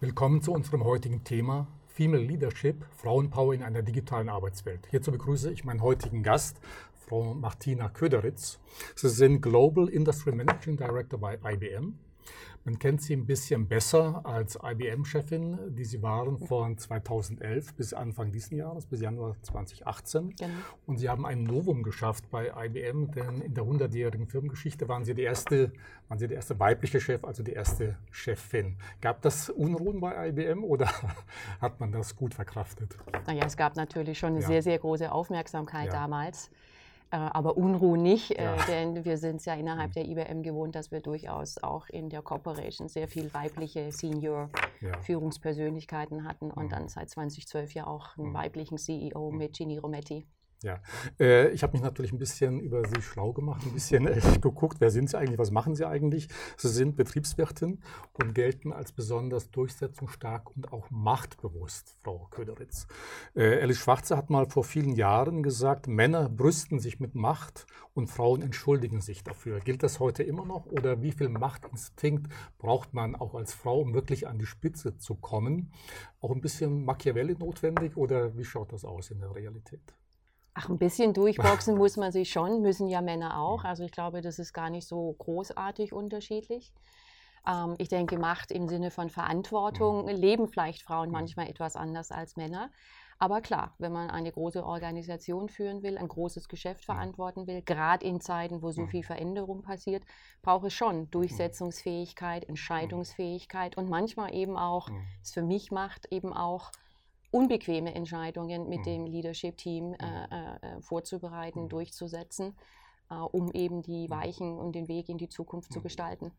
Willkommen zu unserem heutigen Thema Female Leadership, Frauenpower in einer digitalen Arbeitswelt. Hierzu begrüße ich meinen heutigen Gast, Frau Martina Köderitz. Sie sind Global Industry Managing Director bei IBM man kennt sie ein bisschen besser als IBM-Chefin, die sie waren von 2011 bis Anfang dieses Jahres, bis Januar 2018. Genau. Und sie haben ein Novum geschafft bei IBM, denn in der 100-jährigen Firmengeschichte waren sie, die erste, waren sie der erste weibliche Chef, also die erste Chefin. Gab das Unruhen bei IBM oder hat man das gut verkraftet? Naja, es gab natürlich schon eine ja. sehr, sehr große Aufmerksamkeit ja. damals. Äh, aber Unruhe nicht, äh, ja. denn wir sind es ja innerhalb der IBM gewohnt, dass wir durchaus auch in der Corporation sehr viel weibliche Senior-Führungspersönlichkeiten hatten und mhm. dann seit 2012 ja auch einen mhm. weiblichen CEO mit Ginny Rometti. Ja, äh, ich habe mich natürlich ein bisschen über Sie schlau gemacht, ein bisschen äh, geguckt, wer sind Sie eigentlich, was machen Sie eigentlich? Sie sind Betriebswirtin und gelten als besonders durchsetzungsstark und auch machtbewusst, Frau Köderitz. Äh, Alice Schwarze hat mal vor vielen Jahren gesagt, Männer brüsten sich mit Macht und Frauen entschuldigen sich dafür. Gilt das heute immer noch oder wie viel Machtinstinkt braucht man auch als Frau, um wirklich an die Spitze zu kommen? Auch ein bisschen Machiavelli notwendig oder wie schaut das aus in der Realität? Ach, ein bisschen durchboxen muss man sich schon, müssen ja Männer auch. Also ich glaube, das ist gar nicht so großartig unterschiedlich. Ähm, ich denke, Macht im Sinne von Verantwortung mhm. leben vielleicht Frauen manchmal etwas anders als Männer. Aber klar, wenn man eine große Organisation führen will, ein großes Geschäft verantworten will, gerade in Zeiten, wo so viel Veränderung passiert, braucht es schon Durchsetzungsfähigkeit, Entscheidungsfähigkeit und manchmal eben auch, es für mich macht, eben auch unbequeme Entscheidungen mit mhm. dem Leadership-Team äh, mhm. äh, äh, vorzubereiten, mhm. durchzusetzen, um eben die Weichen und den Weg in die Zukunft zu gestalten.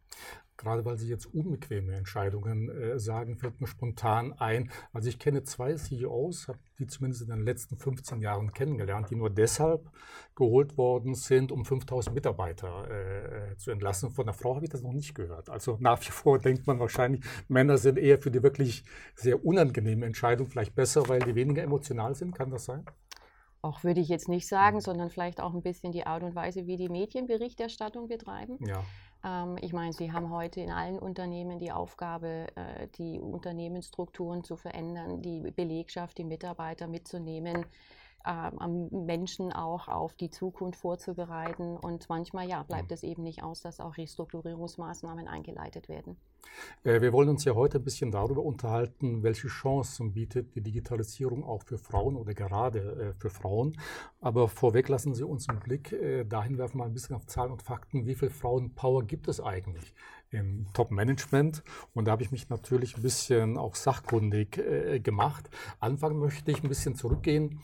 Gerade weil Sie jetzt unbequeme Entscheidungen äh, sagen, fällt mir spontan ein. Also ich kenne zwei CEOs, habe die zumindest in den letzten 15 Jahren kennengelernt, die nur deshalb geholt worden sind, um 5000 Mitarbeiter äh, zu entlassen. Von der Frau habe ich das noch nicht gehört. Also nach wie vor denkt man wahrscheinlich, Männer sind eher für die wirklich sehr unangenehme Entscheidung vielleicht besser, weil die weniger emotional sind. Kann das sein? Auch würde ich jetzt nicht sagen, mhm. sondern vielleicht auch ein bisschen die Art und Weise, wie die Medienberichterstattung betreiben. Ja. Ähm, ich meine, Sie haben heute in allen Unternehmen die Aufgabe, äh, die Unternehmensstrukturen zu verändern, die Belegschaft, die Mitarbeiter mitzunehmen, ähm, Menschen auch auf die Zukunft vorzubereiten. Und manchmal ja, bleibt es eben nicht aus, dass auch Restrukturierungsmaßnahmen eingeleitet werden. Äh, wir wollen uns ja heute ein bisschen darüber unterhalten, welche Chancen bietet die Digitalisierung auch für Frauen oder gerade äh, für Frauen. Aber vorweg lassen Sie uns einen Blick äh, dahin werfen, mal ein bisschen auf Zahlen und Fakten. Wie viel Frauenpower gibt es eigentlich? im Top-Management. Und da habe ich mich natürlich ein bisschen auch sachkundig gemacht. Anfangen möchte ich ein bisschen zurückgehen.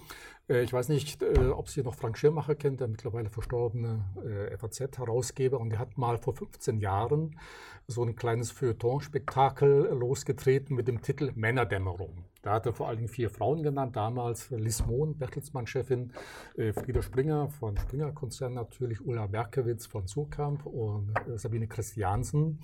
Äh, ich weiß nicht, äh, ob Sie noch Frank Schirmacher kennt, der mittlerweile verstorbene äh, FAZ-Herausgeber. Und der hat mal vor 15 Jahren so ein kleines Feuilleton-Spektakel losgetreten mit dem Titel Männerdämmerung. Da hat er vor allen Dingen vier Frauen genannt, damals Liz Mohn, Bertelsmann-Chefin, äh, Frieda Springer von Springer-Konzern natürlich, Ulla Berkewitz von Surkamp und äh, Sabine Christiansen.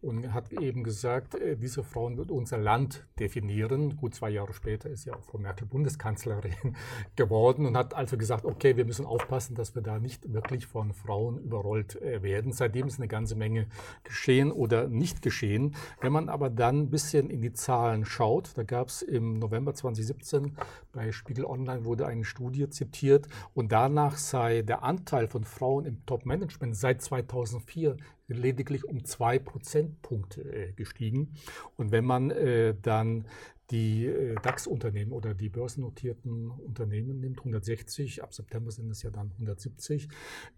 Und hat eben gesagt, äh, diese Frauen wird unser Land definieren. Gut zwei Jahre später ist ja auch Frau Merkel Bundeskanzlerin geworden und hat also gesagt, okay, wir müssen aufpassen, dass wir da nicht wirklich von Frauen überrollt werden. Seitdem ist eine ganze Menge geschehen oder nicht geschehen. Wenn man aber dann ein bisschen in die Zahlen schaut, da gab es im im November 2017 bei Spiegel Online wurde eine Studie zitiert und danach sei der Anteil von Frauen im Top-Management seit 2004 lediglich um zwei Prozentpunkte äh, gestiegen. Und wenn man äh, dann die äh, DAX-Unternehmen oder die börsennotierten Unternehmen nimmt, 160, ab September sind es ja dann 170,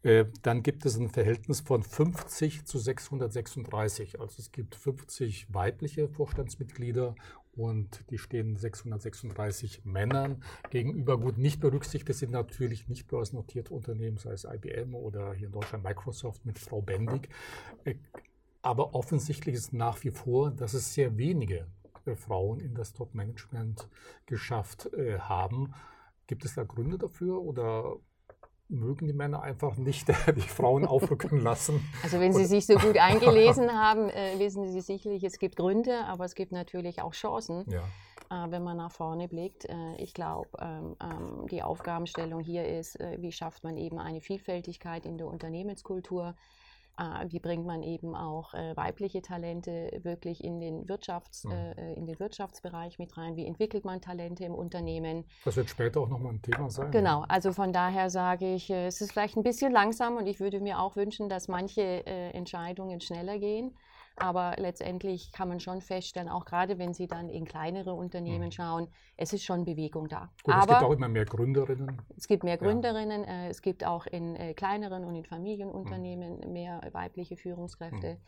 äh, dann gibt es ein Verhältnis von 50 zu 636. Also es gibt 50 weibliche Vorstandsmitglieder und die stehen 636 Männern gegenüber. Gut, nicht berücksichtigt sind natürlich nicht börsennotierte Unternehmen, sei es IBM oder hier in Deutschland Microsoft mit Frau Bendig. Äh, aber offensichtlich ist nach wie vor, dass es sehr wenige äh, Frauen in das Top-Management geschafft äh, haben. Gibt es da Gründe dafür oder mögen die Männer einfach nicht die Frauen aufrücken lassen. Also wenn Sie sich so gut eingelesen haben, äh, wissen Sie sicherlich, es gibt Gründe, aber es gibt natürlich auch Chancen. Ja. Äh, wenn man nach vorne blickt. Äh, ich glaube, ähm, ähm, die Aufgabenstellung hier ist, äh, wie schafft man eben eine Vielfältigkeit in der Unternehmenskultur, äh, wie bringt man eben auch äh, weibliche Talente wirklich in den, Wirtschafts-, mhm. äh, in den Wirtschaftsbereich mit rein, wie entwickelt man Talente im Unternehmen. Das wird später auch nochmal ein Thema sein. Genau, also von daher sage ich, äh, es ist vielleicht ein bisschen langsam und ich würde mir auch wünschen, dass manche äh, Entscheidungen schneller gehen. Aber letztendlich kann man schon feststellen, auch gerade wenn Sie dann in kleinere Unternehmen mhm. schauen, es ist schon Bewegung da. Gut, Aber es gibt auch immer mehr Gründerinnen. Es gibt mehr Gründerinnen, ja. äh, es gibt auch in äh, kleineren und in Familienunternehmen mhm. mehr weibliche Führungskräfte. Mhm.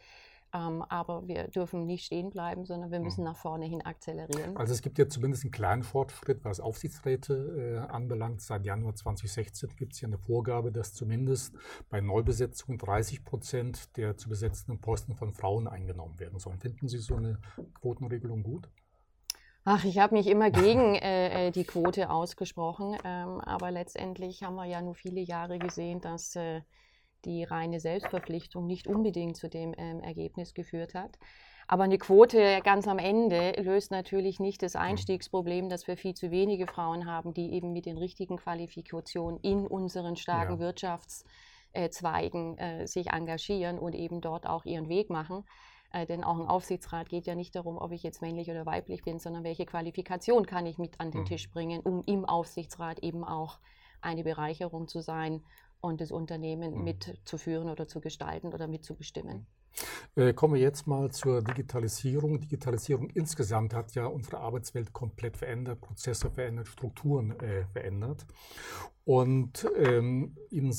Ähm, aber wir dürfen nicht stehen bleiben, sondern wir müssen mhm. nach vorne hin akzelerieren. Also es gibt ja zumindest einen kleinen Fortschritt, was Aufsichtsräte äh, anbelangt. Seit Januar 2016 gibt es ja eine Vorgabe, dass zumindest bei Neubesetzungen 30 Prozent der zu besetzenden Posten von Frauen eingenommen werden sollen. Finden Sie so eine Quotenregelung gut? Ach, ich habe mich immer gegen äh, äh, die Quote ausgesprochen, ähm, aber letztendlich haben wir ja nur viele Jahre gesehen, dass äh, die reine Selbstverpflichtung nicht unbedingt zu dem ähm, Ergebnis geführt hat. Aber eine Quote ganz am Ende löst natürlich nicht das Einstiegsproblem, dass wir viel zu wenige Frauen haben, die eben mit den richtigen Qualifikationen in unseren starken ja. Wirtschaftszweigen äh, sich engagieren und eben dort auch ihren Weg machen. Äh, denn auch ein Aufsichtsrat geht ja nicht darum, ob ich jetzt männlich oder weiblich bin, sondern welche Qualifikation kann ich mit an den mhm. Tisch bringen, um im Aufsichtsrat eben auch eine Bereicherung zu sein und das Unternehmen mhm. mitzuführen oder zu gestalten oder mitzubestimmen. Äh, kommen wir jetzt mal zur Digitalisierung. Digitalisierung insgesamt hat ja unsere Arbeitswelt komplett verändert, Prozesse verändert, Strukturen äh, verändert. Und ähm, Ihnen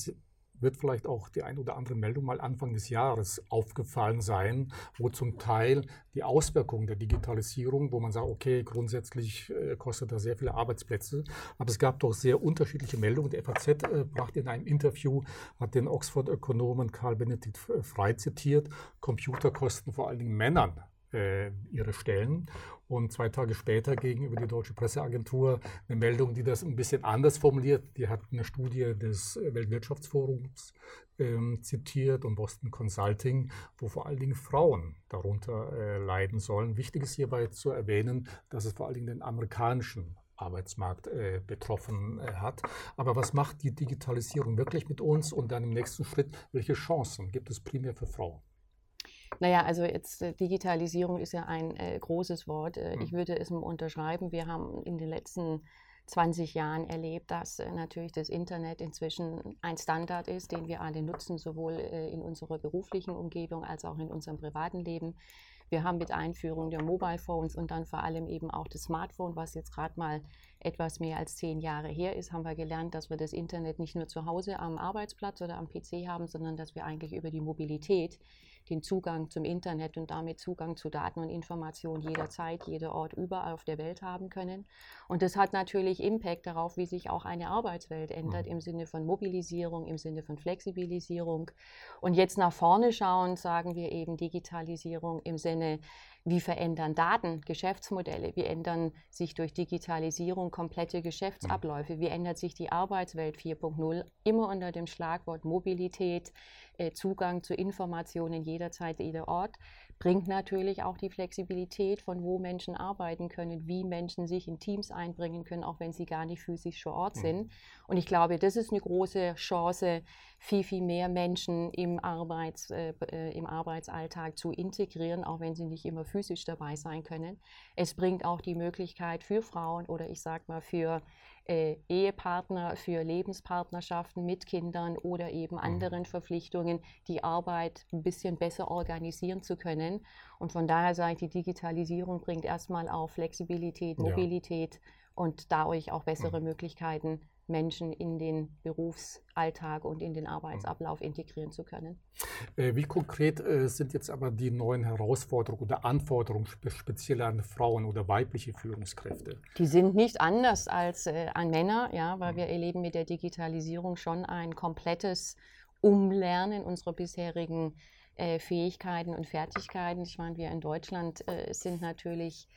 wird vielleicht auch die ein oder andere Meldung mal Anfang des Jahres aufgefallen sein, wo zum Teil die Auswirkungen der Digitalisierung, wo man sagt, okay, grundsätzlich äh, kostet das sehr viele Arbeitsplätze, aber es gab doch sehr unterschiedliche Meldungen. Die FAZ äh, brachte in einem Interview, hat den Oxford-Ökonomen Karl Benedikt Frey zitiert, Computer kosten vor allen Dingen Männern äh, ihre Stellen. Und zwei Tage später gegenüber die Deutsche Presseagentur eine Meldung, die das ein bisschen anders formuliert. Die hat eine Studie des Weltwirtschaftsforums ähm, zitiert und Boston Consulting, wo vor allen Dingen Frauen darunter äh, leiden sollen. Wichtig ist hierbei zu erwähnen, dass es vor allen Dingen den amerikanischen Arbeitsmarkt äh, betroffen äh, hat. Aber was macht die Digitalisierung wirklich mit uns und dann im nächsten Schritt, welche Chancen gibt es primär für Frauen? Naja, also jetzt äh, Digitalisierung ist ja ein äh, großes Wort. Äh, mhm. Ich würde es unterschreiben. Wir haben in den letzten 20 Jahren erlebt, dass äh, natürlich das Internet inzwischen ein Standard ist, den wir alle nutzen, sowohl äh, in unserer beruflichen Umgebung als auch in unserem privaten Leben. Wir haben mit Einführung der Mobile Phones und dann vor allem eben auch das Smartphone, was jetzt gerade mal etwas mehr als zehn Jahre her ist, haben wir gelernt, dass wir das Internet nicht nur zu Hause am Arbeitsplatz oder am PC haben, sondern dass wir eigentlich über die Mobilität den Zugang zum Internet und damit Zugang zu Daten und Informationen jederzeit, jeder Ort, überall auf der Welt haben können. Und das hat natürlich Impact darauf, wie sich auch eine Arbeitswelt ändert mhm. im Sinne von Mobilisierung, im Sinne von Flexibilisierung. Und jetzt nach vorne schauen, sagen wir eben Digitalisierung im Sinne wie verändern Daten Geschäftsmodelle? Wie ändern sich durch Digitalisierung komplette Geschäftsabläufe? Wie ändert sich die Arbeitswelt 4.0? Immer unter dem Schlagwort Mobilität, äh, Zugang zu Informationen jederzeit, jeder Ort bringt natürlich auch die Flexibilität, von wo Menschen arbeiten können, wie Menschen sich in Teams einbringen können, auch wenn sie gar nicht physisch vor Ort mhm. sind. Und ich glaube, das ist eine große Chance, viel, viel mehr Menschen im, Arbeits, äh, äh, im Arbeitsalltag zu integrieren, auch wenn sie nicht immer physisch dabei sein können. Es bringt auch die Möglichkeit für Frauen oder ich sage mal für äh, Ehepartner, für Lebenspartnerschaften mit Kindern oder eben mhm. anderen Verpflichtungen, die Arbeit ein bisschen besser organisieren zu können. Und von daher sage ich, die Digitalisierung bringt erstmal auch Flexibilität, Mobilität ja. und dadurch auch bessere mhm. Möglichkeiten, Menschen in den Berufsalltag und in den Arbeitsablauf integrieren zu können. Äh, wie konkret äh, sind jetzt aber die neuen Herausforderungen oder Anforderungen speziell an Frauen oder weibliche Führungskräfte? Die sind nicht anders als äh, an Männer, ja, weil wir erleben mit der Digitalisierung schon ein komplettes Umlernen unserer bisherigen Fähigkeiten und Fertigkeiten. Ich meine, wir in Deutschland sind natürlich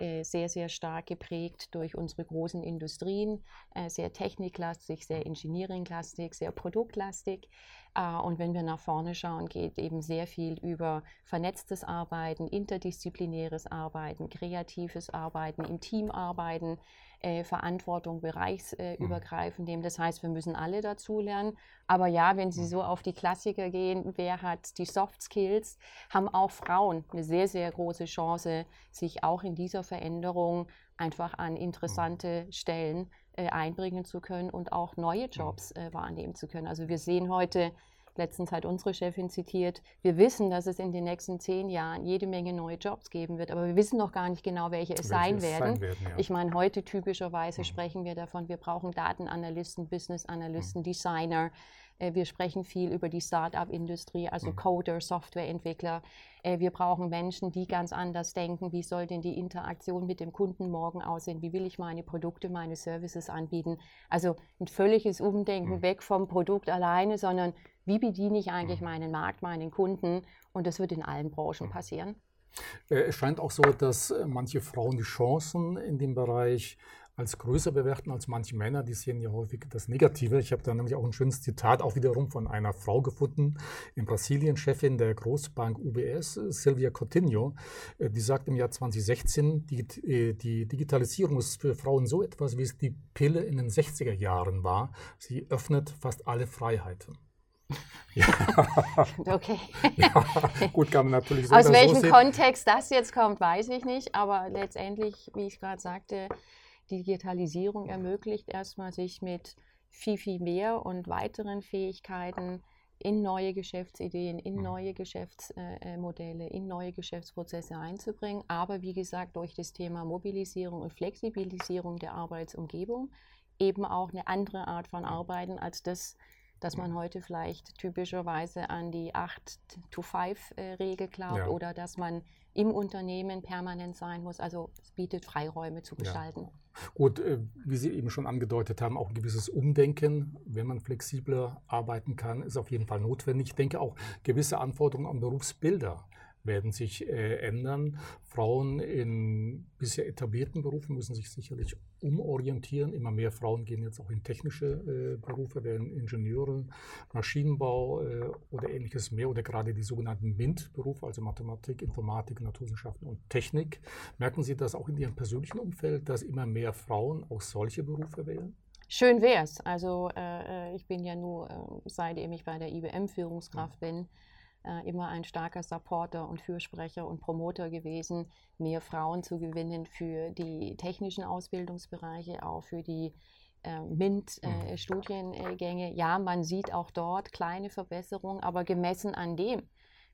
äh, sehr, sehr stark geprägt durch unsere großen Industrien, äh, sehr techniklastig, sehr engineeringlastig, sehr produktlastig. Äh, und wenn wir nach vorne schauen, geht eben sehr viel über vernetztes Arbeiten, interdisziplinäres Arbeiten, kreatives Arbeiten, im Team arbeiten, äh, Verantwortung bereichsübergreifend nehmen. Das heißt, wir müssen alle dazulernen. Aber ja, wenn Sie so auf die Klassiker gehen, wer hat die Soft Skills, haben auch Frauen eine sehr, sehr große Chance, sich auch in dieser Veränderung einfach an interessante Stellen äh, einbringen zu können und auch neue Jobs äh, wahrnehmen zu können. Also wir sehen heute, letztens hat unsere Chefin zitiert, wir wissen, dass es in den nächsten zehn Jahren jede Menge neue Jobs geben wird, aber wir wissen noch gar nicht genau, welche es welche sein es werden. Sein werden ja. Ich meine, heute typischerweise mhm. sprechen wir davon, wir brauchen Datenanalysten, Business Analysten, mhm. Designer, äh, wir sprechen viel über die Start-up-Industrie, also mhm. Coder, Softwareentwickler. Äh, wir brauchen Menschen, die ganz anders denken. Wie soll denn die Interaktion mit dem Kunden morgen aussehen? Wie will ich meine Produkte, meine Services anbieten? Also ein völliges Umdenken mhm. weg vom Produkt alleine, sondern wie bediene ich eigentlich mhm. meinen Markt, meinen Kunden? Und das wird in allen Branchen passieren. Äh, es scheint auch so, dass manche Frauen die Chancen in dem Bereich als größer bewerten als manche Männer. Die sehen ja häufig das Negative. Ich habe da nämlich auch ein schönes Zitat auch wiederum von einer Frau gefunden, in Brasilien, Chefin der Großbank UBS, Silvia Coutinho. Äh, die sagt im Jahr 2016, die, äh, die Digitalisierung ist für Frauen so etwas, wie es die Pille in den 60er Jahren war. Sie öffnet fast alle Freiheiten. Ja. okay. Ja, gut, kann man natürlich so Aus welchem so Kontext das jetzt kommt, weiß ich nicht. Aber letztendlich, wie ich gerade sagte, Digitalisierung ermöglicht erstmal, sich mit viel, viel mehr und weiteren Fähigkeiten in neue Geschäftsideen, in mhm. neue Geschäftsmodelle, in neue Geschäftsprozesse einzubringen. Aber wie gesagt, durch das Thema Mobilisierung und Flexibilisierung der Arbeitsumgebung eben auch eine andere Art von Arbeiten als das, dass man heute vielleicht typischerweise an die 8-to-5-Regel glaubt ja. oder dass man im Unternehmen permanent sein muss. Also es bietet Freiräume zu gestalten. Ja. Gut, äh, wie Sie eben schon angedeutet haben, auch ein gewisses Umdenken, wenn man flexibler arbeiten kann, ist auf jeden Fall notwendig. Ich denke auch gewisse Anforderungen an Berufsbilder werden sich äh, ändern. Frauen in bisher etablierten Berufen müssen sich sicherlich umorientieren. Immer mehr Frauen gehen jetzt auch in technische äh, Berufe, werden Ingenieure, Maschinenbau äh, oder ähnliches mehr oder gerade die sogenannten MINT-Berufe, also Mathematik, Informatik, Naturwissenschaften und Technik. Merken Sie das auch in Ihrem persönlichen Umfeld, dass immer mehr Frauen auch solche Berufe wählen? Schön wäre es. Also äh, äh, ich bin ja nur, äh, seitdem ich bei der IBM Führungskraft ja. bin, äh, immer ein starker Supporter und Fürsprecher und Promoter gewesen, mehr Frauen zu gewinnen für die technischen Ausbildungsbereiche, auch für die äh, MINT-Studiengänge. Äh, mhm. ja, man sieht auch dort kleine Verbesserungen, aber gemessen an dem,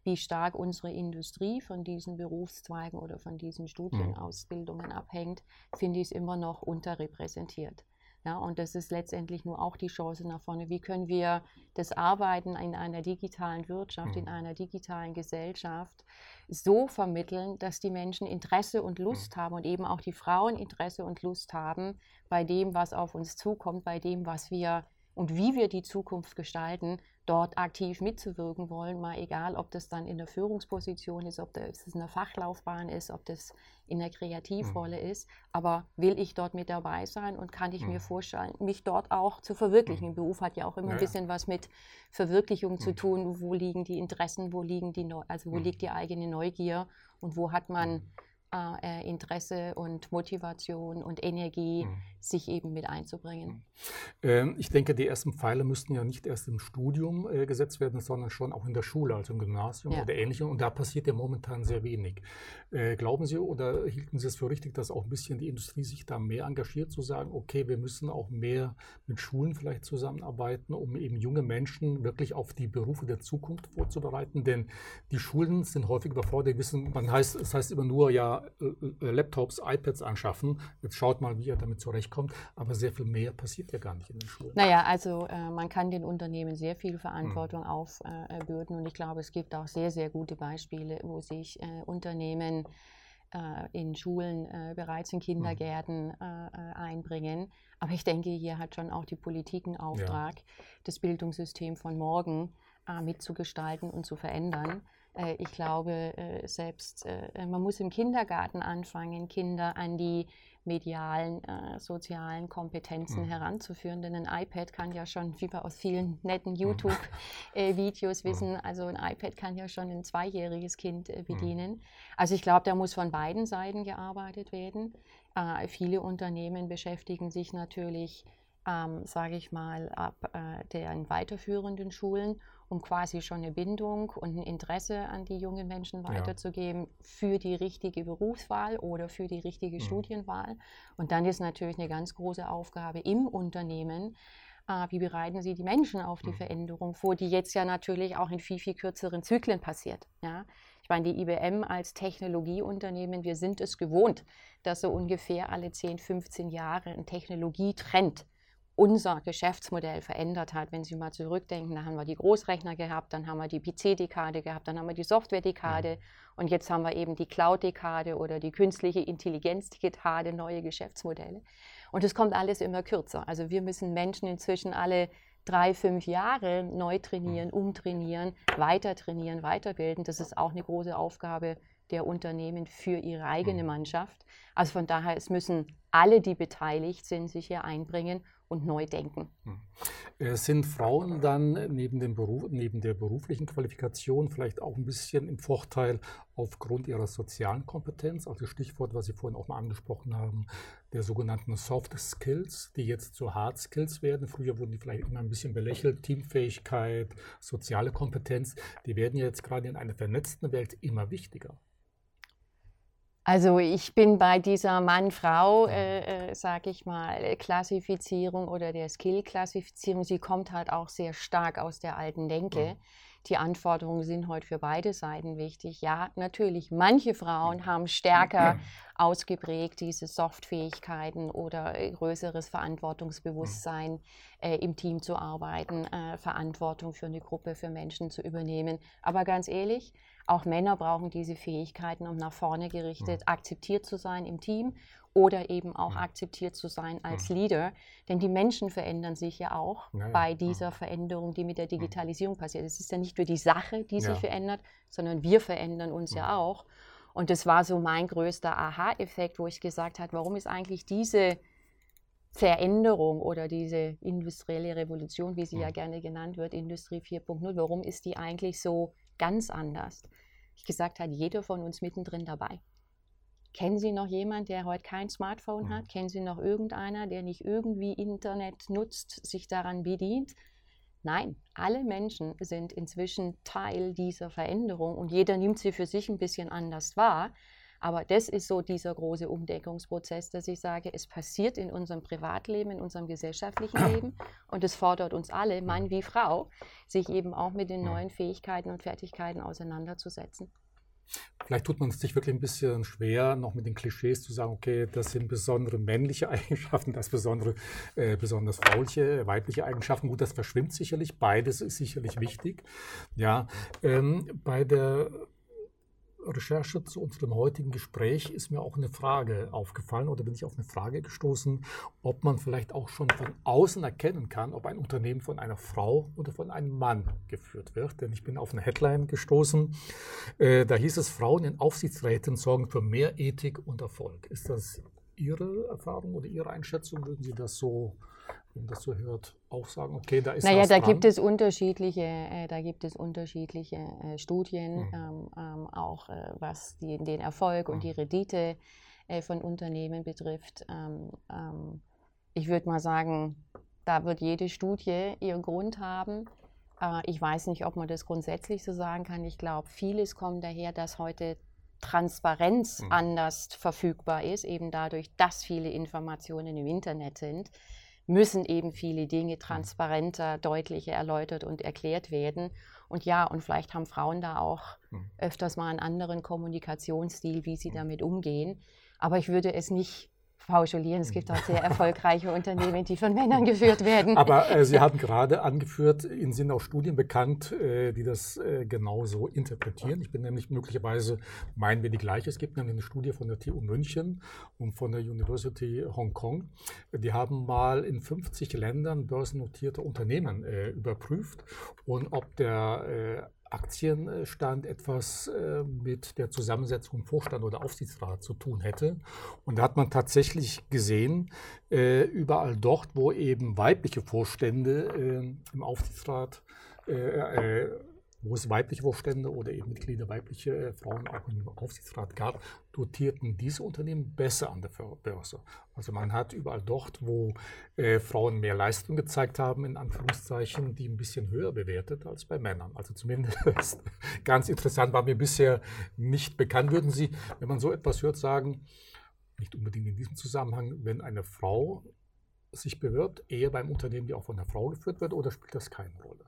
wie stark unsere Industrie von diesen Berufszweigen oder von diesen mhm. Studienausbildungen abhängt, finde ich es immer noch unterrepräsentiert. Ja, und das ist letztendlich nur auch die Chance nach vorne. Wie können wir das Arbeiten in einer digitalen Wirtschaft, mhm. in einer digitalen Gesellschaft so vermitteln, dass die Menschen Interesse und Lust mhm. haben und eben auch die Frauen Interesse und Lust haben bei dem, was auf uns zukommt, bei dem, was wir und wie wir die Zukunft gestalten, dort aktiv mitzuwirken wollen, mal egal, ob das dann in der Führungsposition ist, ob das in der Fachlaufbahn ist, ob das in der Kreativrolle mhm. ist, aber will ich dort mit dabei sein und kann ich mhm. mir vorstellen, mich dort auch zu verwirklichen. Mhm. Beruf hat ja auch immer ja, ein bisschen was mit Verwirklichung mhm. zu tun, wo liegen die Interessen, wo liegen die Neu also wo mhm. liegt die eigene Neugier und wo hat man mhm. Äh, Interesse und Motivation und Energie, sich eben mit einzubringen. Ähm, ich denke, die ersten Pfeile müssten ja nicht erst im Studium äh, gesetzt werden, sondern schon auch in der Schule, also im Gymnasium ja. oder ähnlichem. Und da passiert ja momentan sehr wenig. Äh, glauben Sie oder hielten Sie es für richtig, dass auch ein bisschen die Industrie sich da mehr engagiert, zu sagen, okay, wir müssen auch mehr mit Schulen vielleicht zusammenarbeiten, um eben junge Menschen wirklich auf die Berufe der Zukunft vorzubereiten? Denn die Schulen sind häufig überfordert. Wissen, man heißt, es heißt immer nur, ja, äh, äh, Laptops, iPads anschaffen. Jetzt schaut mal, wie ihr damit zurechtkommt kommt, aber sehr viel mehr passiert ja gar nicht in den Schulen. Naja, also äh, man kann den Unternehmen sehr viel Verantwortung mhm. aufbürden und ich glaube, es gibt auch sehr, sehr gute Beispiele, wo sich äh, Unternehmen äh, in Schulen, bereits in Kindergärten mhm. einbringen. Aber ich denke, hier hat schon auch die Politik einen Auftrag, ja. das Bildungssystem von morgen mitzugestalten und zu verändern. Äh, ich glaube, äh, selbst äh, man muss im Kindergarten anfangen, Kinder an die medialen, sozialen Kompetenzen mhm. heranzuführen. Denn ein iPad kann ja schon, wie wir aus vielen netten mhm. YouTube-Videos äh, wissen, also ein iPad kann ja schon ein zweijähriges Kind mhm. bedienen. Also ich glaube, da muss von beiden Seiten gearbeitet werden. Viele Unternehmen beschäftigen sich natürlich, ähm, sage ich mal, ab äh, den weiterführenden Schulen um quasi schon eine Bindung und ein Interesse an die jungen Menschen weiterzugeben ja. für die richtige Berufswahl oder für die richtige mhm. Studienwahl. Und dann ist natürlich eine ganz große Aufgabe im Unternehmen, äh, wie bereiten Sie die Menschen auf die mhm. Veränderung vor, die jetzt ja natürlich auch in viel, viel kürzeren Zyklen passiert. Ja? Ich meine, die IBM als Technologieunternehmen, wir sind es gewohnt, dass so ungefähr alle 10, 15 Jahre ein Technologietrend unser Geschäftsmodell verändert hat. Wenn Sie mal zurückdenken, da haben wir die Großrechner gehabt, dann haben wir die PC-Dekade gehabt, dann haben wir die Software-Dekade ja. und jetzt haben wir eben die Cloud-Dekade oder die künstliche Intelligenz-Dekade, neue Geschäftsmodelle. Und es kommt alles immer kürzer. Also wir müssen Menschen inzwischen alle drei, fünf Jahre neu trainieren, umtrainieren, weiter trainieren, weiterbilden. Das ist auch eine große Aufgabe der Unternehmen für ihre eigene Mannschaft. Also von daher, es müssen alle, die beteiligt sind, sich hier einbringen und neu denken. Hm. Äh, sind Frauen dann neben, dem Beruf, neben der beruflichen Qualifikation vielleicht auch ein bisschen im Vorteil aufgrund ihrer sozialen Kompetenz? Also Stichwort, was Sie vorhin auch mal angesprochen haben, der sogenannten Soft Skills, die jetzt zu Hard Skills werden. Früher wurden die vielleicht immer ein bisschen belächelt. Teamfähigkeit, soziale Kompetenz, die werden jetzt gerade in einer vernetzten Welt immer wichtiger. Also ich bin bei dieser Mann-Frau, äh, äh, sage ich mal, Klassifizierung oder der Skill-Klassifizierung. Sie kommt halt auch sehr stark aus der alten Denke. Mhm. Die Anforderungen sind heute für beide Seiten wichtig. Ja, natürlich, manche Frauen haben stärker ausgeprägt diese Soft-Fähigkeiten oder äh, größeres Verantwortungsbewusstsein, mhm. äh, im Team zu arbeiten, äh, Verantwortung für eine Gruppe, für Menschen zu übernehmen. Aber ganz ehrlich, auch Männer brauchen diese Fähigkeiten, um nach vorne gerichtet mhm. akzeptiert zu sein im Team oder eben auch mhm. akzeptiert zu sein als mhm. Leader. Denn die Menschen verändern sich ja auch ja, bei dieser Veränderung, die mit der Digitalisierung passiert. Es ist ja nicht nur die Sache, die sich verändert, sondern wir verändern uns ja auch. Und das war so mein größter Aha-Effekt, wo ich gesagt habe, warum ist eigentlich diese Veränderung oder diese industrielle Revolution, wie sie ja gerne genannt wird, Industrie 4.0, warum ist die eigentlich so ganz anders. Ich gesagt habe, jeder von uns mittendrin dabei. Kennen Sie noch jemanden, der heute kein Smartphone mhm. hat? Kennen Sie noch irgendeiner, der nicht irgendwie Internet nutzt, sich daran bedient? Nein, alle Menschen sind inzwischen Teil dieser Veränderung und jeder nimmt sie für sich ein bisschen anders wahr. Aber das ist so dieser große Umdeckungsprozess, dass ich sage, es passiert in unserem Privatleben, in unserem gesellschaftlichen Leben und es fordert uns alle, Mann wie Frau, sich eben auch mit den neuen Fähigkeiten und Fertigkeiten auseinanderzusetzen. Vielleicht tut man es sich wirklich ein bisschen schwer, noch mit den Klischees zu sagen, okay, das sind besondere männliche Eigenschaften, das besondere, äh, besonders frauliche, weibliche Eigenschaften. Gut, das verschwimmt sicherlich, beides ist sicherlich wichtig. Ja, ähm, bei der Recherche zu unserem heutigen Gespräch ist mir auch eine Frage aufgefallen oder bin ich auf eine Frage gestoßen, ob man vielleicht auch schon von außen erkennen kann, ob ein Unternehmen von einer Frau oder von einem Mann geführt wird. Denn ich bin auf eine Headline gestoßen, äh, da hieß es, Frauen in Aufsichtsräten sorgen für mehr Ethik und Erfolg. Ist das Ihre Erfahrung oder Ihre Einschätzung? Würden Sie das so wenn das so hört, auch sagen, okay, da ist naja, was da dran. gibt es unterschiedliche, äh, da gibt es unterschiedliche äh, Studien, mhm. ähm, ähm, auch äh, was die, den Erfolg mhm. und die Rendite äh, von Unternehmen betrifft. Ähm, ähm, ich würde mal sagen, da wird jede Studie ihren Grund haben. Ich weiß nicht, ob man das grundsätzlich so sagen kann. Ich glaube, vieles kommt daher, dass heute Transparenz mhm. anders verfügbar ist, eben dadurch, dass viele Informationen im Internet sind müssen eben viele Dinge mhm. transparenter, deutlicher erläutert und erklärt werden. Und ja, und vielleicht haben Frauen da auch mhm. öfters mal einen anderen Kommunikationsstil, wie sie mhm. damit umgehen. Aber ich würde es nicht pauschalieren. Es gibt auch sehr erfolgreiche Unternehmen, die von Männern geführt werden. Aber äh, Sie haben gerade angeführt, Ihnen sind auch Studien bekannt, äh, die das äh, genauso interpretieren. Ich bin nämlich möglicherweise, meinen wir die gleiche. Es gibt nämlich eine Studie von der TU München und von der University Hong Kong. Die haben mal in 50 Ländern börsennotierte Unternehmen äh, überprüft und ob der äh, Aktienstand etwas äh, mit der Zusammensetzung Vorstand oder Aufsichtsrat zu tun hätte. Und da hat man tatsächlich gesehen, äh, überall dort, wo eben weibliche Vorstände äh, im Aufsichtsrat wo es weibliche Vorstände oder eben Mitglieder weibliche äh, Frauen auch im Aufsichtsrat gab, dotierten diese Unternehmen besser an der Börse. Also man hat überall dort, wo äh, Frauen mehr Leistung gezeigt haben, in Anführungszeichen, die ein bisschen höher bewertet als bei Männern. Also zumindest ganz interessant, war mir bisher nicht bekannt. Würden Sie, wenn man so etwas hört, sagen, nicht unbedingt in diesem Zusammenhang, wenn eine Frau sich bewirbt, eher beim Unternehmen, die auch von einer Frau geführt wird, oder spielt das keine Rolle?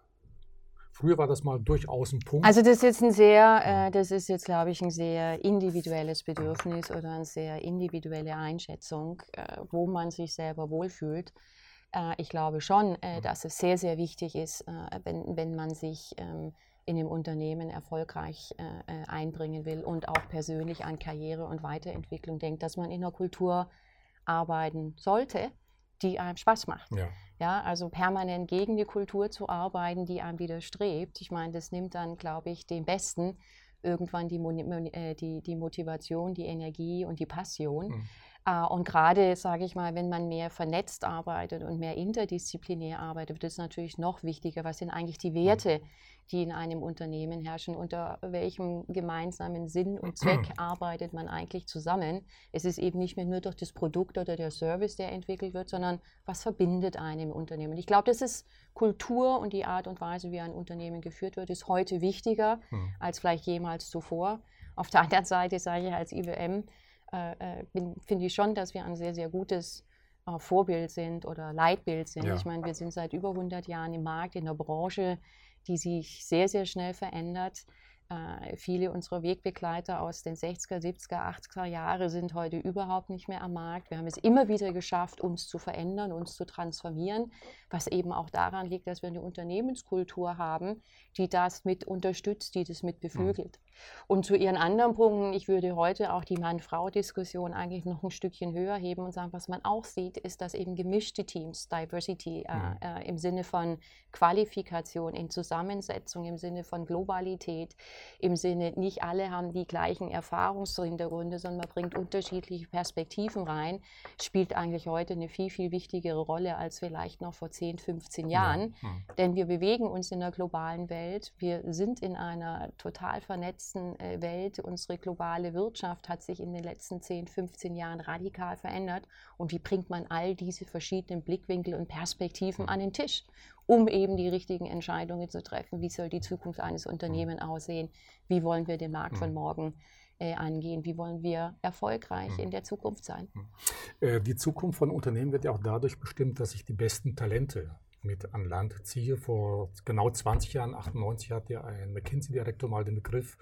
Früher war das mal durchaus ein Punkt. Also das ist jetzt ein sehr, äh, das ist jetzt, glaube ich, ein sehr individuelles Bedürfnis oder eine sehr individuelle Einschätzung, äh, wo man sich selber wohlfühlt. Äh, ich glaube schon, äh, dass es sehr, sehr wichtig ist, äh, wenn, wenn man sich ähm, in dem Unternehmen erfolgreich äh, einbringen will und auch persönlich an Karriere und Weiterentwicklung denkt, dass man in einer Kultur arbeiten sollte, die einem Spaß macht. Ja. Ja, also permanent gegen die Kultur zu arbeiten, die einem widerstrebt. Ich meine, das nimmt dann, glaube ich, den Besten irgendwann die, äh, die, die Motivation, die Energie und die Passion. Mhm. Uh, und gerade, sage ich mal, wenn man mehr vernetzt arbeitet und mehr interdisziplinär arbeitet, wird es natürlich noch wichtiger, was sind eigentlich die Werte, die in einem Unternehmen herrschen, unter welchem gemeinsamen Sinn und Zweck arbeitet man eigentlich zusammen. Es ist eben nicht mehr nur durch das Produkt oder der Service, der entwickelt wird, sondern was verbindet einen im Unternehmen. Ich glaube, das ist Kultur und die Art und Weise, wie ein Unternehmen geführt wird, ist heute wichtiger hm. als vielleicht jemals zuvor. Auf der anderen Seite sage ich als IBM, äh, äh finde ich schon, dass wir ein sehr, sehr gutes äh, Vorbild sind oder Leitbild sind. Ja. Ich meine, wir sind seit über 100 Jahren im Markt, in der Branche, die sich sehr, sehr schnell verändert. Äh, viele unserer Wegbegleiter aus den 60er, 70er, 80er Jahre sind heute überhaupt nicht mehr am Markt. Wir haben es immer wieder geschafft, uns zu verändern, uns zu transformieren, was eben auch daran liegt, dass wir eine Unternehmenskultur haben, die das mit unterstützt, die das mit mhm. beflügelt. Mhm. Und zu Ihren anderen Punkten, ich würde heute auch die Mann-Frau-Diskussion eigentlich noch ein Stückchen höher heben und sagen, was man auch sieht, ist, dass eben gemischte Teams, Diversity äh, mhm. äh, im Sinne von Qualifikation, in Zusammensetzung, im Sinne von Globalität, im Sinne, nicht alle haben die gleichen Erfahrungshintergründe, sondern man bringt unterschiedliche Perspektiven rein, spielt eigentlich heute eine viel, viel wichtigere Rolle als vielleicht noch vor 10, 15 Jahren. Ja. Mhm. Denn wir bewegen uns in der globalen Welt, wir sind in einer total vernetzten äh, Welt, unsere globale Wirtschaft hat sich in den letzten 10, 15 Jahren radikal verändert und wie bringt man all diese verschiedenen Blickwinkel und Perspektiven an den Tisch? Um eben die richtigen Entscheidungen zu treffen. Wie soll die Zukunft eines Unternehmens aussehen? Wie wollen wir den Markt von mhm. morgen äh, angehen? Wie wollen wir erfolgreich mhm. in der Zukunft sein? Mhm. Äh, die Zukunft von Unternehmen wird ja auch dadurch bestimmt, dass sich die besten Talente mit an Land ziehe. Vor genau 20 Jahren, 98, hat ja ein McKinsey-Direktor mal den Begriff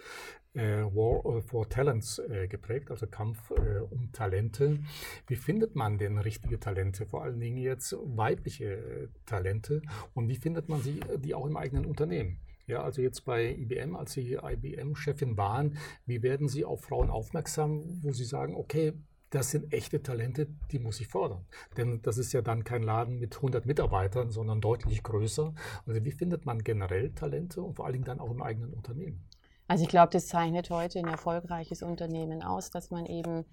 äh, War for Talents äh, geprägt, also Kampf äh, um Talente. Wie findet man denn richtige Talente, vor allen Dingen jetzt weibliche äh, Talente und wie findet man sie, die auch im eigenen Unternehmen? Ja, also jetzt bei IBM, als Sie IBM-Chefin waren, wie werden Sie auf Frauen aufmerksam, wo Sie sagen, okay, das sind echte Talente, die muss ich fördern. Denn das ist ja dann kein Laden mit 100 Mitarbeitern, sondern deutlich größer. Also wie findet man generell Talente und vor allen Dingen dann auch im eigenen Unternehmen? Also ich glaube, das zeichnet heute ein erfolgreiches Unternehmen aus, dass man eben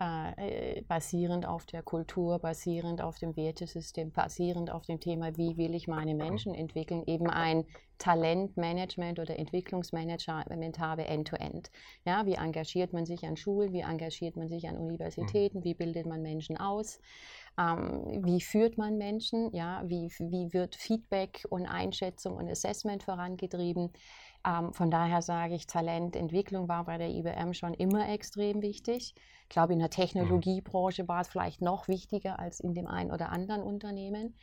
äh, basierend auf der Kultur, basierend auf dem Wertesystem, basierend auf dem Thema, wie will ich meine Menschen entwickeln, eben ein Talentmanagement oder Entwicklungsmanagement habe end-to-end. Ja, wie engagiert man sich an Schulen, wie engagiert man sich an Universitäten, wie bildet man Menschen aus, ähm, wie führt man Menschen, ja, wie, wie wird Feedback und Einschätzung und Assessment vorangetrieben. Ähm, von daher sage ich, Talententwicklung war bei der IBM schon immer extrem wichtig. Ich glaube, in der Technologiebranche war es vielleicht noch wichtiger als in dem einen oder anderen Unternehmen.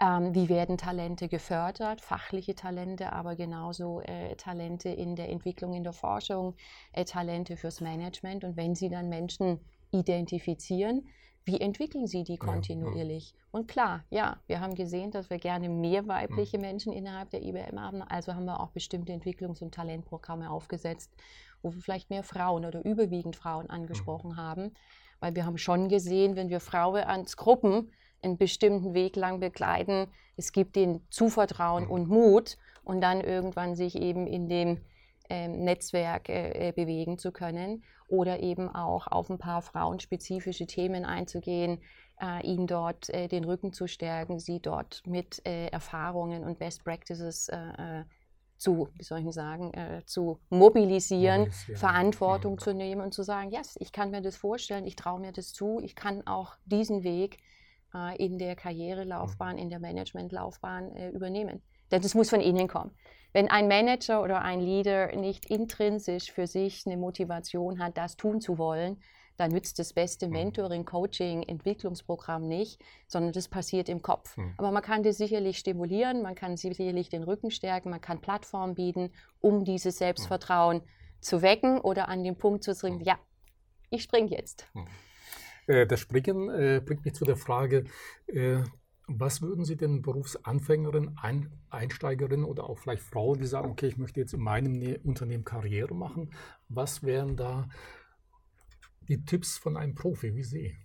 Ähm, wie werden Talente gefördert? Fachliche Talente, aber genauso äh, Talente in der Entwicklung, in der Forschung, äh, Talente fürs Management. Und wenn Sie dann Menschen identifizieren, wie entwickeln Sie die kontinuierlich? Ja, ja. Und klar, ja, wir haben gesehen, dass wir gerne mehr weibliche ja. Menschen innerhalb der IBM haben. Also haben wir auch bestimmte Entwicklungs- und Talentprogramme aufgesetzt, wo wir vielleicht mehr Frauen oder überwiegend Frauen angesprochen mhm. haben. Weil wir haben schon gesehen, wenn wir Frauen als Gruppen einen bestimmten Weg lang begleiten, es gibt ihnen Zuvertrauen mhm. und Mut und dann irgendwann sich eben in dem Netzwerk äh, bewegen zu können oder eben auch auf ein paar frauenspezifische Themen einzugehen, äh, ihnen dort äh, den Rücken zu stärken, sie dort mit Erfahrungen und Best Practices äh, zu, wie soll ich sagen, zu mobilisieren, mobilisieren. Verantwortung ja. zu nehmen und zu sagen, yes, ich kann mir das vorstellen, ich traue mir das zu, ich kann auch diesen Weg in der Karrierelaufbahn, in der Managementlaufbahn übernehmen. Denn es muss von innen kommen. Wenn ein Manager oder ein Leader nicht intrinsisch für sich eine Motivation hat, das tun zu wollen, dann nützt das beste mhm. Mentoring, Coaching, Entwicklungsprogramm nicht, sondern das passiert im Kopf. Mhm. Aber man kann das sicherlich stimulieren, man kann sicherlich den Rücken stärken, man kann Plattformen bieten, um dieses Selbstvertrauen mhm. zu wecken oder an den Punkt zu bringen, ja, ich springe jetzt. Äh, das Springen äh, bringt mich zu der Frage, äh, was würden Sie denn Berufsanfängerinnen, Ein Einsteigerinnen oder auch vielleicht Frauen, die sagen, okay, ich möchte jetzt in meinem ne Unternehmen Karriere machen, was wären da die Tipps von einem Profi wie Sie?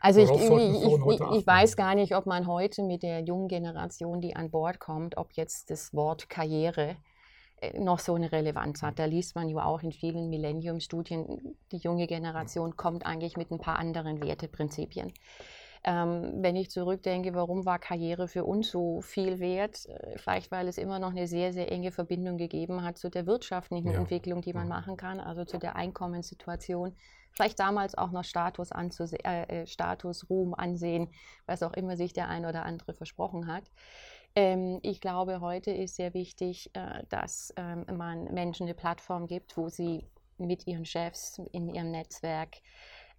Also ich, ich, ich, weiß gar nicht, ob man heute mit der jungen Generation, die an Bord kommt, ob jetzt das Wort Karriere noch so eine Relevanz hat. Da liest man ja auch in vielen Millennium-Studien, die junge Generation kommt eigentlich mit ein paar anderen Werteprinzipien. Ähm, wenn ich zurückdenke, warum war Karriere für uns so viel wert? Äh, vielleicht, weil es immer noch eine sehr, sehr enge Verbindung gegeben hat zu der wirtschaftlichen ja. Entwicklung, die man machen kann, also zu der Einkommenssituation. Vielleicht damals auch noch Status, äh, äh, Status, Ruhm, Ansehen, was auch immer sich der ein oder andere versprochen hat. Ähm, ich glaube, heute ist sehr wichtig, äh, dass ähm, man Menschen eine Plattform gibt, wo sie mit ihren Chefs in ihrem Netzwerk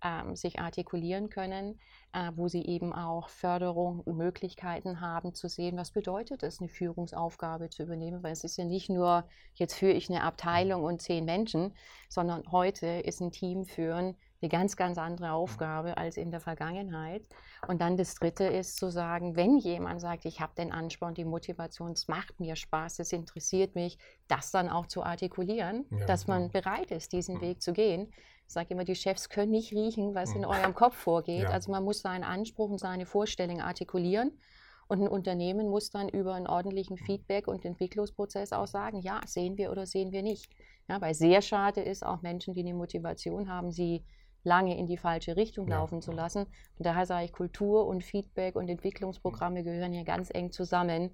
ähm, sich artikulieren können, äh, wo sie eben auch Förderung und Möglichkeiten haben zu sehen, was bedeutet es, eine Führungsaufgabe zu übernehmen, weil es ist ja nicht nur, jetzt führe ich eine Abteilung und zehn Menschen, sondern heute ist ein Team führen eine ganz, ganz andere Aufgabe als in der Vergangenheit. Und dann das Dritte ist zu sagen, wenn jemand sagt, ich habe den Ansporn, die Motivation, es macht mir Spaß, es interessiert mich, das dann auch zu artikulieren, ja, dass man ja. bereit ist, diesen ja. Weg zu gehen. Ich sage immer, die Chefs können nicht riechen, was in eurem Kopf vorgeht. Also man muss seinen Anspruch und seine Vorstellung artikulieren. Und ein Unternehmen muss dann über einen ordentlichen Feedback- und Entwicklungsprozess auch sagen, ja, sehen wir oder sehen wir nicht. Ja, weil sehr schade ist, auch Menschen, die eine Motivation haben, sie lange in die falsche Richtung ja. laufen zu lassen. Und daher sage ich, Kultur und Feedback und Entwicklungsprogramme gehören hier ganz eng zusammen.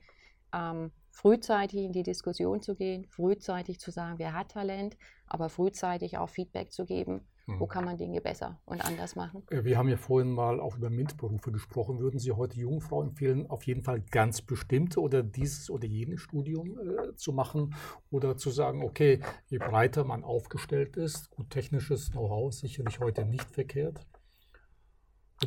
Ähm, frühzeitig in die Diskussion zu gehen, frühzeitig zu sagen, wer hat Talent, aber frühzeitig auch Feedback zu geben, wo mhm. kann man Dinge besser und anders machen. Äh, wir haben ja vorhin mal auch über MINT-Berufe gesprochen. Würden Sie heute jungen Frauen empfehlen, auf jeden Fall ganz bestimmte oder dieses oder jenes Studium äh, zu machen oder zu sagen, okay, je breiter man aufgestellt ist, gut technisches Know-how ist sicherlich heute nicht verkehrt.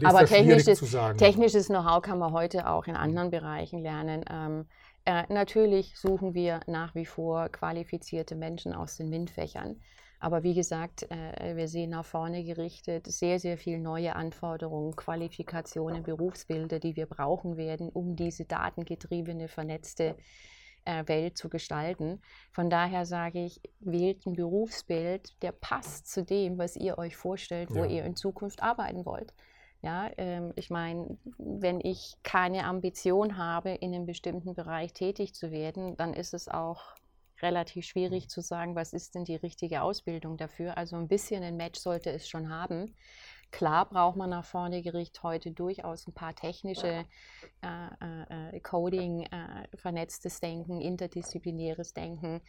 Aber technisches, technisches Know-how kann man heute auch in anderen Bereichen lernen. Ähm, äh, natürlich suchen wir nach wie vor qualifizierte Menschen aus den MINT-Fächern. Aber wie gesagt, äh, wir sehen nach vorne gerichtet sehr, sehr viele neue Anforderungen, Qualifikationen, Berufsbilder, die wir brauchen werden, um diese datengetriebene, vernetzte äh, Welt zu gestalten. Von daher sage ich, wählt ein Berufsbild, der passt zu dem, was ihr euch vorstellt, wo ja. ihr in Zukunft arbeiten wollt. Ja, ähm, ich meine, wenn ich keine Ambition habe, in einem bestimmten Bereich tätig zu werden, dann ist es auch relativ schwierig zu sagen, was ist denn die richtige Ausbildung dafür. Also ein bisschen ein Match sollte es schon haben. Klar braucht man nach vorne gerichtet heute durchaus ein paar technische äh, äh, äh, Coding, äh, vernetztes Denken, interdisziplinäres Denken,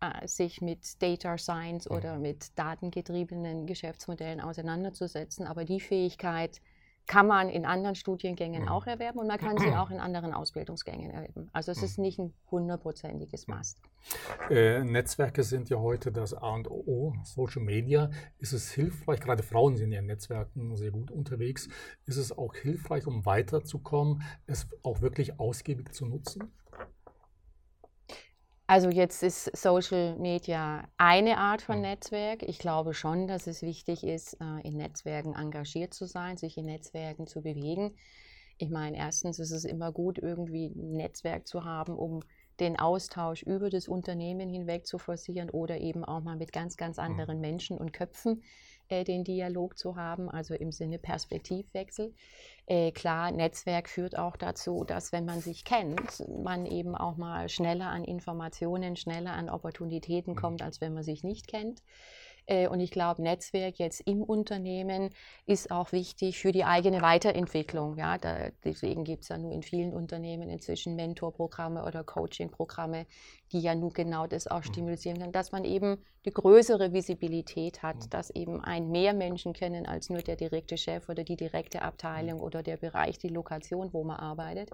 äh, sich mit Data Science oder mit datengetriebenen Geschäftsmodellen auseinanderzusetzen. Aber die Fähigkeit, kann man in anderen Studiengängen auch erwerben und man kann sie auch in anderen Ausbildungsgängen erwerben. Also es ist nicht ein hundertprozentiges Must. Äh, Netzwerke sind ja heute das A und O, Social Media. Ist es hilfreich, gerade Frauen sind ja in Netzwerken sehr gut unterwegs, ist es auch hilfreich, um weiterzukommen, es auch wirklich ausgiebig zu nutzen? Also jetzt ist Social Media eine Art von mhm. Netzwerk. Ich glaube schon, dass es wichtig ist, äh, in Netzwerken engagiert zu sein, sich in Netzwerken zu bewegen. Ich meine, erstens ist es immer gut, irgendwie ein Netzwerk zu haben, um den Austausch über das Unternehmen hinweg zu forcieren oder eben auch mal mit ganz, ganz mhm. anderen Menschen und Köpfen äh, den Dialog zu haben, also im Sinne Perspektivwechsel. Äh, klar, Netzwerk führt auch dazu, dass wenn man sich kennt, man eben auch mal schneller an Informationen, schneller an Opportunitäten mhm. kommt, als wenn man sich nicht kennt. Äh, und ich glaube, Netzwerk jetzt im Unternehmen ist auch wichtig für die eigene Weiterentwicklung. Ja, da, deswegen gibt es ja nur in vielen Unternehmen inzwischen Mentorprogramme oder Coachingprogramme, die ja nur genau das auch mhm. stimulisieren können, dass man eben eine größere Visibilität hat, mhm. dass eben ein mehr Menschen kennen als nur der direkte Chef oder die direkte Abteilung mhm. oder der Bereich, die Lokation, wo man arbeitet.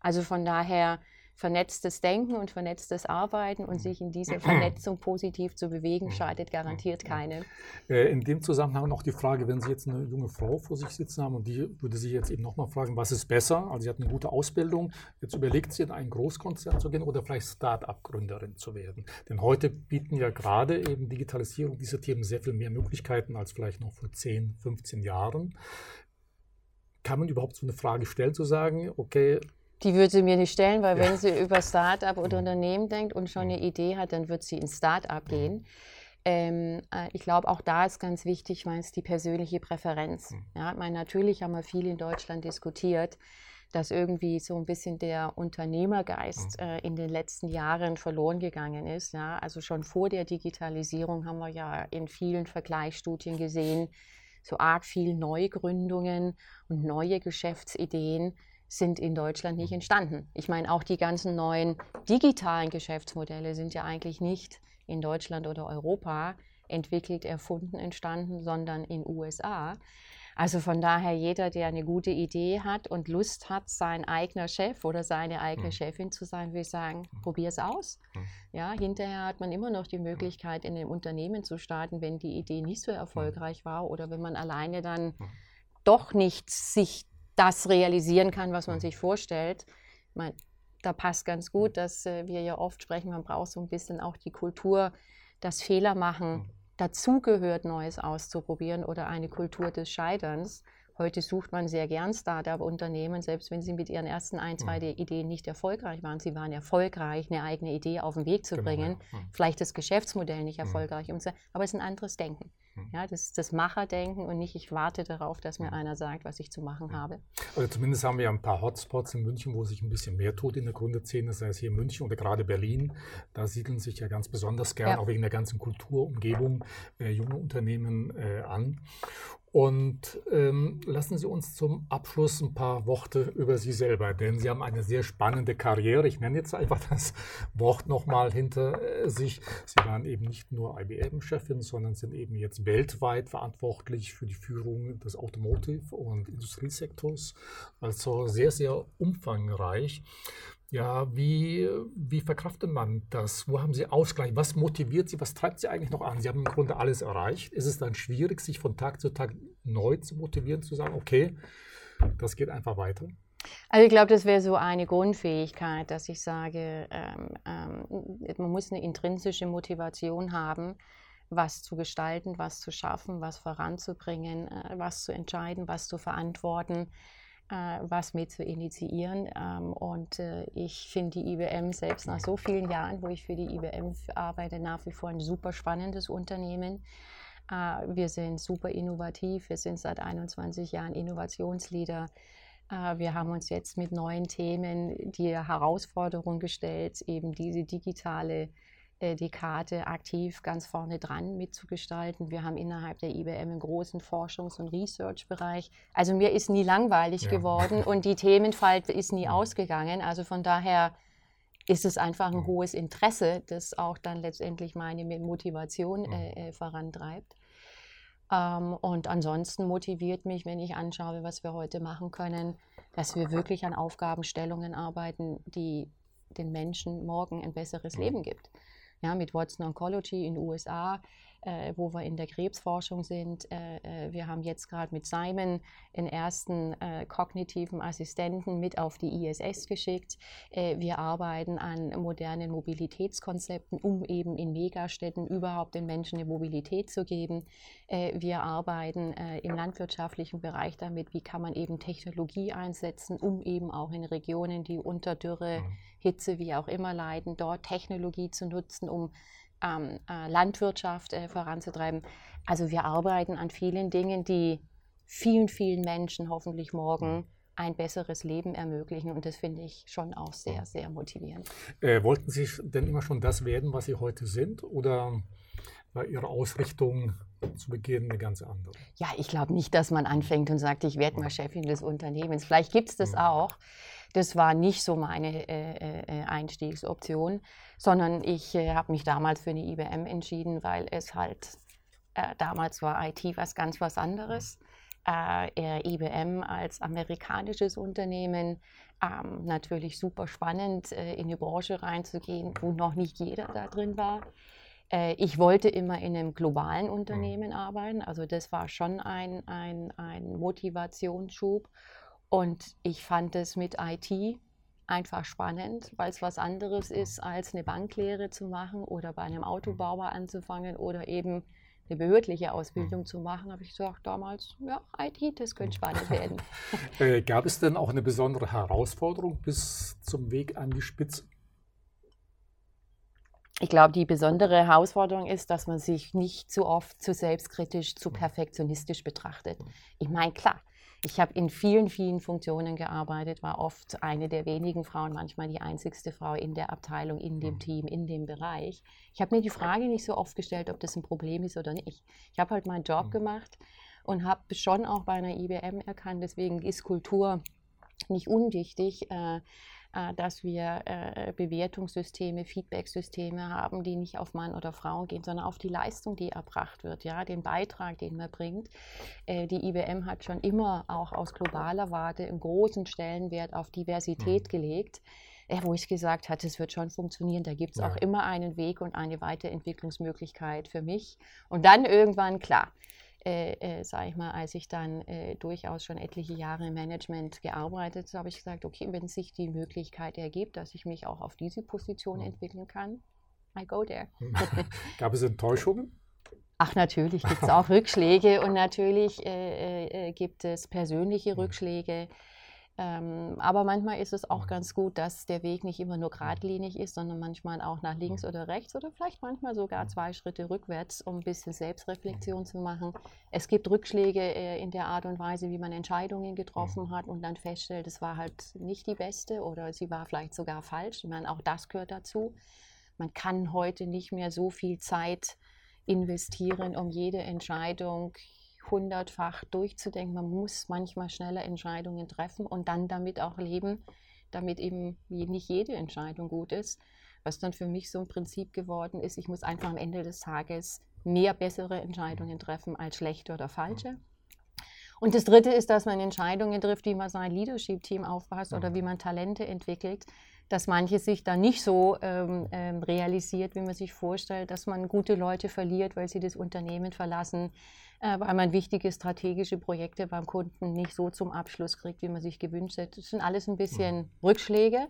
Also von daher vernetztes Denken und vernetztes Arbeiten und sich in dieser Vernetzung positiv zu bewegen, schadet garantiert keine. Äh, in dem Zusammenhang noch die Frage, wenn Sie jetzt eine junge Frau vor sich sitzen haben und die würde sich jetzt eben nochmal fragen, was ist besser? Also sie hat eine gute Ausbildung, jetzt überlegt sie in einen Großkonzern zu gehen oder vielleicht Start-up-Gründerin zu werden. Denn heute bieten ja gerade eben Digitalisierung diese Themen sehr viel mehr Möglichkeiten als vielleicht noch vor 10, 15 Jahren. Kann man überhaupt so eine Frage stellen, zu sagen, okay, die würde sie mir nicht stellen, weil ja. wenn sie über Start-up oder mhm. Unternehmen denkt und schon eine mhm. Idee hat, dann wird sie ins Start-up gehen. Ähm, äh, ich glaube, auch da ist ganz wichtig, weil es die persönliche Präferenz. Mhm. Ja, meine, natürlich haben wir viel in Deutschland diskutiert, dass irgendwie so ein bisschen der Unternehmergeist äh, in den letzten Jahren verloren gegangen ist. Ja? Also schon vor der Digitalisierung haben wir ja in vielen Vergleichsstudien gesehen, so arg viel Neugründungen und neue Geschäftsideen sind in Deutschland nicht entstanden. Ich meine, auch die ganzen neuen digitalen Geschäftsmodelle sind ja eigentlich nicht in Deutschland oder Europa entwickelt, erfunden, entstanden, sondern in USA. Also von daher, jeder, der eine gute Idee hat und Lust hat, sein eigener Chef oder seine eigene mhm. Chefin zu sein, würde ich sagen, mhm. probier es aus. Mhm. Ja, hinterher hat man immer noch die Möglichkeit, in einem Unternehmen zu starten, wenn die Idee nicht so erfolgreich war oder wenn man alleine dann doch nicht sich das realisieren kann, was man sich vorstellt. Ich meine, da passt ganz gut, dass äh, wir ja oft sprechen, man braucht so ein bisschen auch die Kultur, dass Fehler machen mhm. dazugehört, Neues auszuprobieren oder eine Kultur des Scheiterns. Heute sucht man sehr gern Startup-Unternehmen, selbst wenn sie mit ihren ersten ein, zwei mhm. Ideen nicht erfolgreich waren. Sie waren erfolgreich, eine eigene Idee auf den Weg zu genau, bringen. Ja. Mhm. Vielleicht das Geschäftsmodell nicht mhm. erfolgreich, mhm. aber es ist ein anderes Denken. Mhm. Ja, das ist das Macherdenken und nicht, ich warte darauf, dass mir mhm. einer sagt, was ich zu machen habe. Also zumindest haben wir ein paar Hotspots in München, wo sich ein bisschen mehr tut in der Gründerszene, sei es hier in München oder gerade Berlin. Da siedeln sich ja ganz besonders gern, ja. auch wegen der ganzen Kulturumgebung, äh, junge Unternehmen äh, an. Und ähm, lassen Sie uns zum Abschluss ein paar Worte über Sie selber, denn Sie haben eine sehr spannende Karriere. Ich nenne jetzt einfach das Wort nochmal hinter äh, sich. Sie waren eben nicht nur IBM-Chefin, sondern sind eben jetzt weltweit verantwortlich für die Führung des Automotive- und Industriesektors. Also sehr, sehr umfangreich. Ja, wie, wie verkraftet man das? Wo haben Sie Ausgleich? Was motiviert Sie? Was treibt Sie eigentlich noch an? Sie haben im Grunde alles erreicht. Ist es dann schwierig, sich von Tag zu Tag neu zu motivieren, zu sagen, okay, das geht einfach weiter? Also ich glaube, das wäre so eine Grundfähigkeit, dass ich sage, ähm, ähm, man muss eine intrinsische Motivation haben, was zu gestalten, was zu schaffen, was voranzubringen, äh, was zu entscheiden, was zu verantworten was mit zu initiieren. Ähm, und äh, ich finde die IBM selbst nach so vielen Jahren, wo ich für die IBM arbeite, nach wie vor ein super spannendes Unternehmen. Äh, wir sind super innovativ, wir sind seit 21 Jahren Innovationsleader. Wir haben uns jetzt mit neuen Themen die Herausforderung gestellt, eben diese digitale äh, die Karte aktiv ganz vorne dran mitzugestalten. Wir haben innerhalb der IBM einen großen Forschungs- und Research-Bereich. Also mir ist nie langweilig ja. geworden und die Themenfalt ist nie ausgegangen. Also von daher ist es einfach ein hohes Interesse, das auch dann letztendlich meine Motivation äh, äh, vorantreibt. Ähm, und ansonsten motiviert mich, wenn ich anschaue, was wir heute machen können, dass wir wirklich an Aufgabenstellungen arbeiten, die den Menschen morgen ein besseres Leben gibt ja, mit Watson Oncology in den USA, äh, wo wir in der Krebsforschung sind. Äh, äh wir haben jetzt gerade mit Simon den ersten äh, kognitiven Assistenten mit auf die ISS geschickt. Äh, wir arbeiten an modernen Mobilitätskonzepten, um eben in Megastädten überhaupt den Menschen eine Mobilität zu geben. Äh, wir arbeiten im landwirtschaftlichen Bereich damit, wie kann man eben Technologie einsetzen, um eben auch in Regionen, die unter Dürre, mhm. Hitze, wie auch immer leiden, dort Technologie zu nutzen, um ähm, äh, Landwirtschaft äh, voranzutreiben. Also wir arbeiten an vielen Dingen, die vielen, vielen Menschen hoffentlich morgen ein besseres Leben ermöglichen. Und das finde ich schon auch sehr, sehr motivierend. Äh, wollten Sie denn immer schon das werden, was Sie heute sind? Oder war Ihre Ausrichtung zu Beginn eine ganz andere? Ja, ich glaube nicht, dass man anfängt und sagt, ich werde mal Chefin des Unternehmens. Vielleicht gibt es das auch. Das war nicht so meine äh, äh, Einstiegsoption, sondern ich äh, habe mich damals für eine IBM entschieden, weil es halt, äh, damals war IT was ganz was anderes. Äh, IBM als amerikanisches Unternehmen, ähm, natürlich super spannend, äh, in die Branche reinzugehen, wo noch nicht jeder da drin war. Äh, ich wollte immer in einem globalen mhm. Unternehmen arbeiten, also das war schon ein, ein, ein Motivationsschub. Und ich fand es mit IT einfach spannend, weil es was anderes ist, als eine Banklehre zu machen oder bei einem Autobauer anzufangen oder eben eine behördliche Ausbildung zu machen, habe ich gesagt damals, ja, IT, das könnte spannend werden. äh, gab es denn auch eine besondere Herausforderung bis zum Weg an die Spitze? Ich glaube, die besondere Herausforderung ist, dass man sich nicht zu oft zu selbstkritisch, zu perfektionistisch betrachtet. Ich meine, klar, ich habe in vielen, vielen Funktionen gearbeitet, war oft eine der wenigen Frauen, manchmal die einzigste Frau in der Abteilung, in dem mhm. Team, in dem Bereich. Ich habe mir die Frage nicht so oft gestellt, ob das ein Problem ist oder nicht. Ich habe halt meinen Job mhm. gemacht und habe schon auch bei einer IBM erkannt, deswegen ist Kultur nicht unwichtig. Äh, äh, dass wir äh, Bewertungssysteme, Feedbacksysteme haben, die nicht auf Mann oder Frau gehen, sondern auf die Leistung, die erbracht wird, ja, den Beitrag, den man bringt. Äh, die IBM hat schon immer auch aus globaler Warte einen großen Stellenwert auf Diversität mhm. gelegt wo ich gesagt hatte, es wird schon funktionieren. Da gibt es ja. auch immer einen Weg und eine Weiterentwicklungsmöglichkeit für mich. Und dann irgendwann, klar, äh, äh, sage ich mal, als ich dann äh, durchaus schon etliche Jahre im Management gearbeitet habe, habe ich gesagt, okay, wenn sich die Möglichkeit ergibt, dass ich mich auch auf diese Position mhm. entwickeln kann, I go there. Gab es Enttäuschungen? Ach, natürlich gibt es auch Rückschläge und natürlich äh, äh, äh, gibt es persönliche mhm. Ähm, aber manchmal ist es auch ganz gut, dass der Weg nicht immer nur geradlinig ist, sondern manchmal auch nach links oder rechts oder vielleicht manchmal sogar zwei Schritte rückwärts, um ein bisschen Selbstreflexion zu machen. Es gibt Rückschläge äh, in der Art und Weise, wie man Entscheidungen getroffen hat und dann feststellt, es war halt nicht die beste oder sie war vielleicht sogar falsch. Ich meine, auch das gehört dazu. Man kann heute nicht mehr so viel Zeit investieren, um jede Entscheidung hundertfach durchzudenken. Man muss manchmal schnelle Entscheidungen treffen und dann damit auch leben, damit eben nicht jede Entscheidung gut ist. Was dann für mich so ein Prinzip geworden ist, ich muss einfach am Ende des Tages mehr bessere Entscheidungen treffen als schlechte oder falsche. Und das Dritte ist, dass man Entscheidungen trifft, wie man sein Leadership-Team aufpasst oder wie man Talente entwickelt dass manches sich da nicht so ähm, ähm, realisiert, wie man sich vorstellt, dass man gute Leute verliert, weil sie das Unternehmen verlassen, äh, weil man wichtige strategische Projekte beim Kunden nicht so zum Abschluss kriegt, wie man sich gewünscht hätte. Das sind alles ein bisschen mhm. Rückschläge,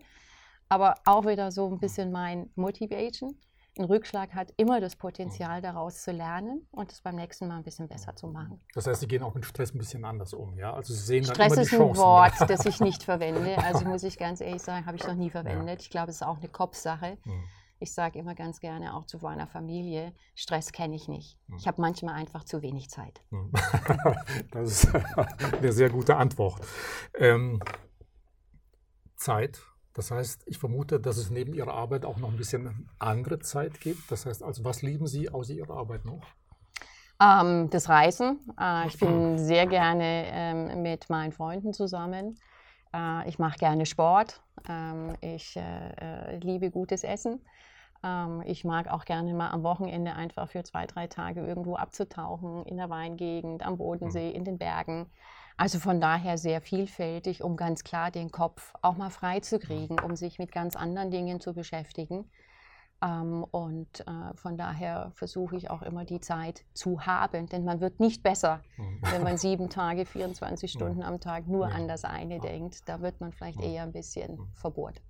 aber auch wieder so ein bisschen mein Motivation ein Rückschlag hat immer das Potenzial, daraus zu lernen und es beim nächsten Mal ein bisschen besser zu machen. Das heißt, Sie gehen auch mit Stress ein bisschen anders um, ja? Also Sie sehen dann Stress immer die Chancen. ist ein Wort, das ich nicht verwende. Also muss ich ganz ehrlich sagen, habe ich noch nie verwendet. Ja. Ich glaube, es ist auch eine Kopfsache. Mhm. Ich sage immer ganz gerne auch zu meiner Familie, Stress kenne ich nicht. Mhm. Ich habe manchmal einfach zu wenig Zeit. Mhm. das ist eine sehr gute Antwort. Ähm, Zeit das heißt, ich vermute, dass es neben Ihrer Arbeit auch noch ein bisschen andere Zeit gibt. Das heißt, also was lieben Sie außer Ihrer Arbeit noch? Ähm, das Reisen. Äh, ich bin sehr gerne ähm, mit meinen Freunden zusammen. Äh, ich mache gerne Sport. Ähm, ich äh, äh liebe gutes Essen. Ähm, ich mag auch gerne mal am Wochenende einfach für zwei, drei Tage irgendwo abzutauchen, in der Weingegend, am Bodensee, mhm. in den Bergen. Also von daher sehr vielfältig, um ganz klar den Kopf auch mal frei zu kriegen, um sich mit ganz anderen Dingen zu beschäftigen. Ähm, und äh, von daher versuche ich auch immer die Zeit zu haben, denn man wird nicht besser, mhm. wenn man sieben Tage, 24 Stunden am Tag nur an das eine denkt. Da wird man vielleicht eher ein bisschen mhm. verbohrt.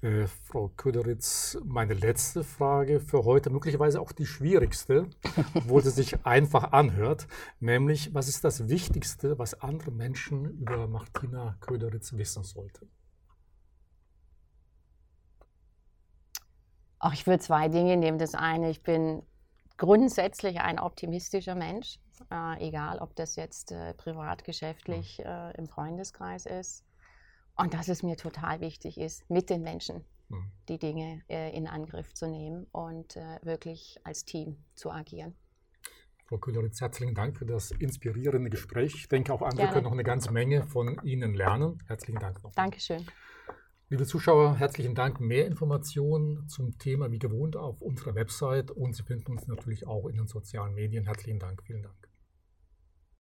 Äh, Frau Köderitz, meine letzte Frage für heute, möglicherweise auch die schwierigste, obwohl sie sich einfach anhört, nämlich was ist das Wichtigste, was andere Menschen über Martina Köderitz wissen sollten? Ach, ich würde zwei Dinge nehmen. Das eine, ich bin grundsätzlich ein optimistischer Mensch, äh, egal ob das jetzt äh, privat, geschäftlich äh, im Freundeskreis ist. Und dass es mir total wichtig ist, mit den Menschen mhm. die Dinge äh, in Angriff zu nehmen und äh, wirklich als Team zu agieren. Frau Kühleritz, herzlichen Dank für das inspirierende Gespräch. Ich denke, auch andere Gerne. können noch eine ganze Menge von Ihnen lernen. Herzlichen Dank noch. Dankeschön. Liebe Zuschauer, herzlichen Dank. Mehr Informationen zum Thema wie gewohnt auf unserer Website und Sie finden uns natürlich auch in den sozialen Medien. Herzlichen Dank. Vielen Dank.